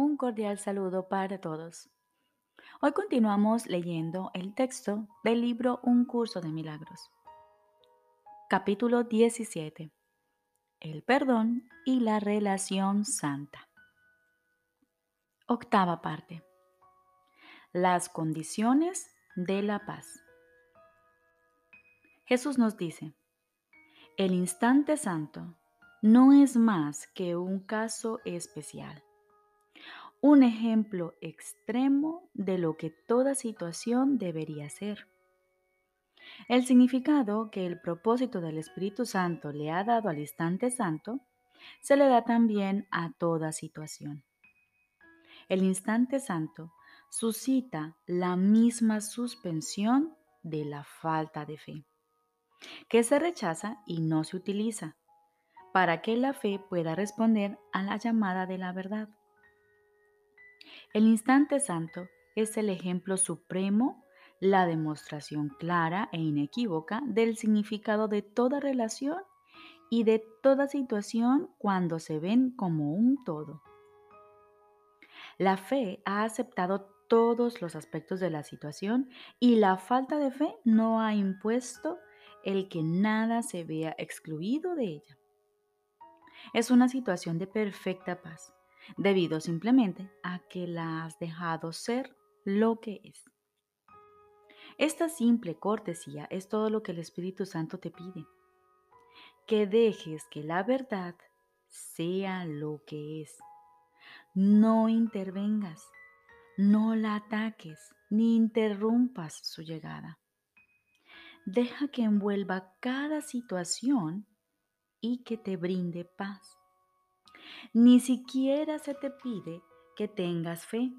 Un cordial saludo para todos. Hoy continuamos leyendo el texto del libro Un curso de milagros. Capítulo 17. El perdón y la relación santa. Octava parte. Las condiciones de la paz. Jesús nos dice, el instante santo no es más que un caso especial un ejemplo extremo de lo que toda situación debería ser. El significado que el propósito del Espíritu Santo le ha dado al instante santo se le da también a toda situación. El instante santo suscita la misma suspensión de la falta de fe, que se rechaza y no se utiliza, para que la fe pueda responder a la llamada de la verdad. El instante santo es el ejemplo supremo, la demostración clara e inequívoca del significado de toda relación y de toda situación cuando se ven como un todo. La fe ha aceptado todos los aspectos de la situación y la falta de fe no ha impuesto el que nada se vea excluido de ella. Es una situación de perfecta paz debido simplemente a que la has dejado ser lo que es. Esta simple cortesía es todo lo que el Espíritu Santo te pide. Que dejes que la verdad sea lo que es. No intervengas, no la ataques, ni interrumpas su llegada. Deja que envuelva cada situación y que te brinde paz. Ni siquiera se te pide que tengas fe,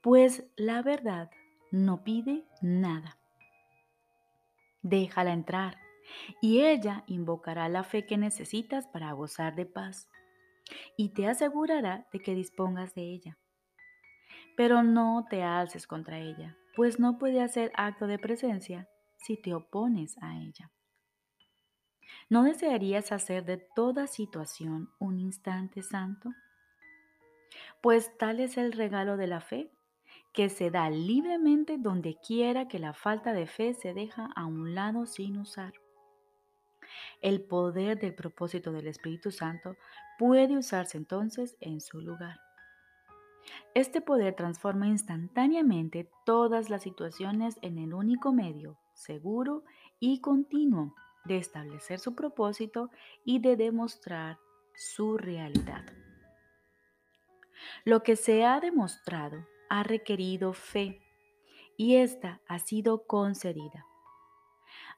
pues la verdad no pide nada. Déjala entrar y ella invocará la fe que necesitas para gozar de paz y te asegurará de que dispongas de ella. Pero no te alces contra ella, pues no puede hacer acto de presencia si te opones a ella. ¿No desearías hacer de toda situación un instante santo? Pues tal es el regalo de la fe, que se da libremente donde quiera que la falta de fe se deja a un lado sin usar. El poder del propósito del Espíritu Santo puede usarse entonces en su lugar. Este poder transforma instantáneamente todas las situaciones en el único medio, seguro y continuo de establecer su propósito y de demostrar su realidad. Lo que se ha demostrado ha requerido fe y esta ha sido concedida.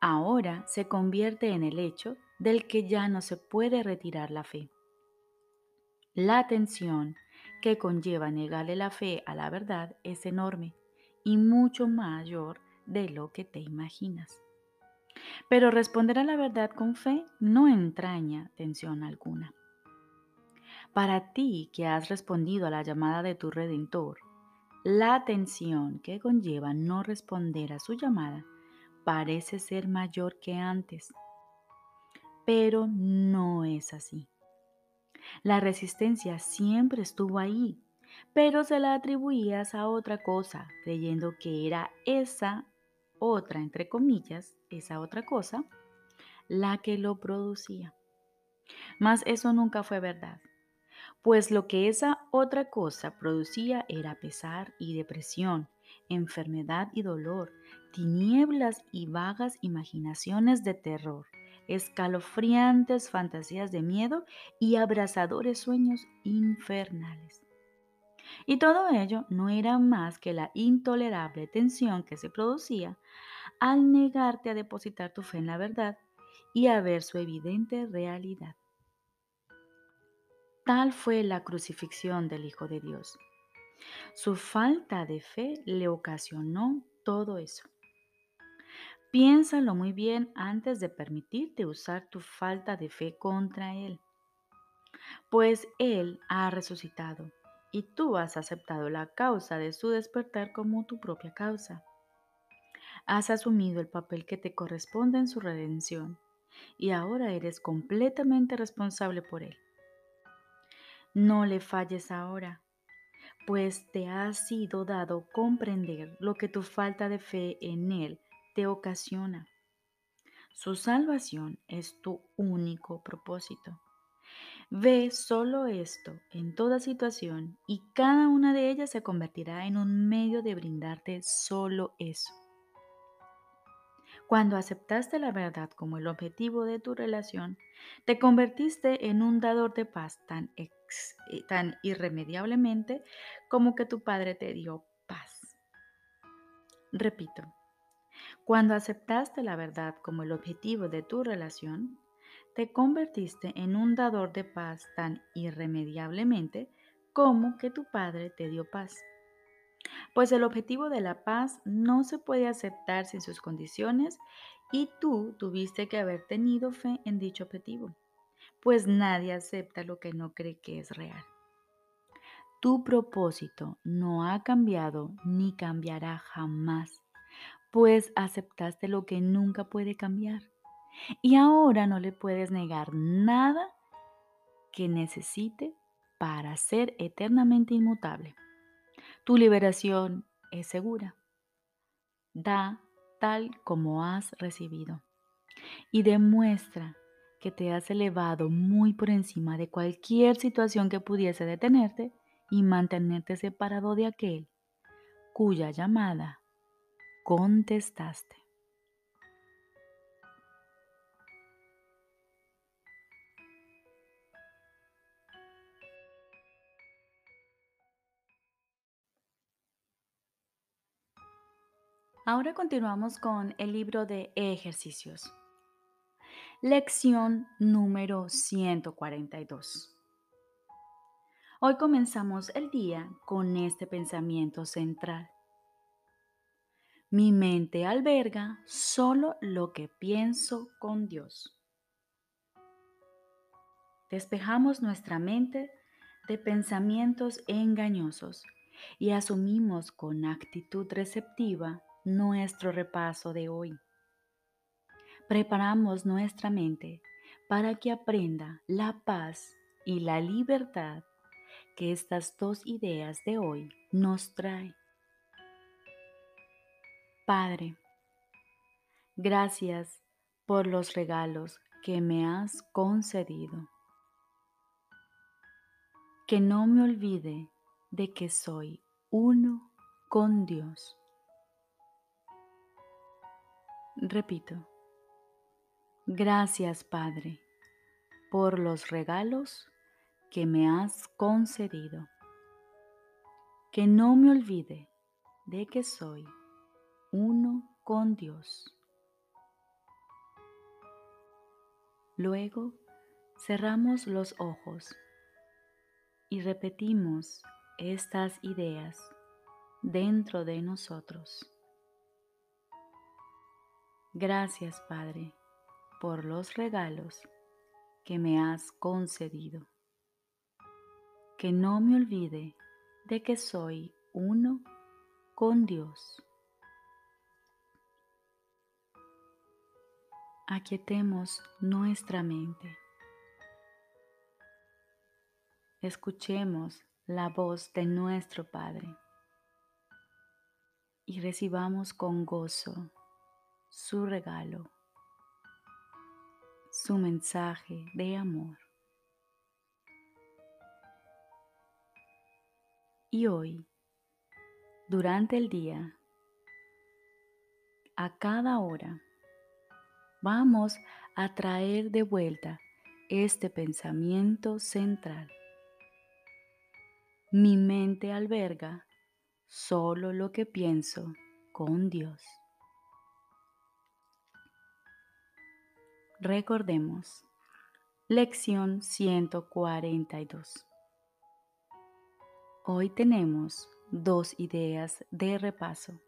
Ahora se convierte en el hecho del que ya no se puede retirar la fe. La tensión que conlleva negarle la fe a la verdad es enorme y mucho mayor de lo que te imaginas. Pero responder a la verdad con fe no entraña tensión alguna. Para ti que has respondido a la llamada de tu Redentor, la tensión que conlleva no responder a su llamada parece ser mayor que antes. Pero no es así. La resistencia siempre estuvo ahí, pero se la atribuías a otra cosa, creyendo que era esa otra, entre comillas, esa otra cosa, la que lo producía. Mas eso nunca fue verdad, pues lo que esa otra cosa producía era pesar y depresión, enfermedad y dolor, tinieblas y vagas imaginaciones de terror, escalofriantes fantasías de miedo y abrasadores sueños infernales. Y todo ello no era más que la intolerable tensión que se producía al negarte a depositar tu fe en la verdad y a ver su evidente realidad. Tal fue la crucifixión del Hijo de Dios. Su falta de fe le ocasionó todo eso. Piénsalo muy bien antes de permitirte usar tu falta de fe contra Él, pues Él ha resucitado y tú has aceptado la causa de su despertar como tu propia causa. Has asumido el papel que te corresponde en su redención y ahora eres completamente responsable por él. No le falles ahora, pues te ha sido dado comprender lo que tu falta de fe en Él te ocasiona. Su salvación es tu único propósito. Ve solo esto en toda situación y cada una de ellas se convertirá en un medio de brindarte solo eso. Cuando aceptaste la verdad como el objetivo de tu relación, te convertiste en un dador de paz tan, eh, tan irremediablemente como que tu Padre te dio paz. Repito, cuando aceptaste la verdad como el objetivo de tu relación, te convertiste en un dador de paz tan irremediablemente como que tu Padre te dio paz. Pues el objetivo de la paz no se puede aceptar sin sus condiciones y tú tuviste que haber tenido fe en dicho objetivo, pues nadie acepta lo que no cree que es real. Tu propósito no ha cambiado ni cambiará jamás, pues aceptaste lo que nunca puede cambiar. Y ahora no le puedes negar nada que necesite para ser eternamente inmutable. Tu liberación es segura. Da tal como has recibido y demuestra que te has elevado muy por encima de cualquier situación que pudiese detenerte y mantenerte separado de aquel cuya llamada contestaste. Ahora continuamos con el libro de ejercicios. Lección número 142. Hoy comenzamos el día con este pensamiento central. Mi mente alberga solo lo que pienso con Dios. Despejamos nuestra mente de pensamientos engañosos y asumimos con actitud receptiva nuestro repaso de hoy. Preparamos nuestra mente para que aprenda la paz y la libertad que estas dos ideas de hoy nos traen. Padre, gracias por los regalos que me has concedido. Que no me olvide de que soy uno con Dios. Repito, gracias Padre por los regalos que me has concedido. Que no me olvide de que soy uno con Dios. Luego cerramos los ojos y repetimos estas ideas dentro de nosotros. Gracias, Padre, por los regalos que me has concedido. Que no me olvide de que soy uno con Dios. Aquietemos nuestra mente. Escuchemos la voz de nuestro Padre y recibamos con gozo su regalo, su mensaje de amor. Y hoy, durante el día, a cada hora, vamos a traer de vuelta este pensamiento central. Mi mente alberga solo lo que pienso con Dios. Recordemos, lección 142. Hoy tenemos dos ideas de repaso.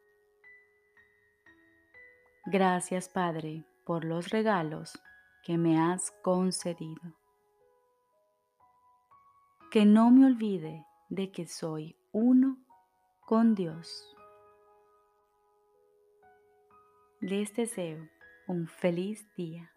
Gracias Padre por los regalos que me has concedido. Que no me olvide de que soy uno con Dios. Les deseo un feliz día.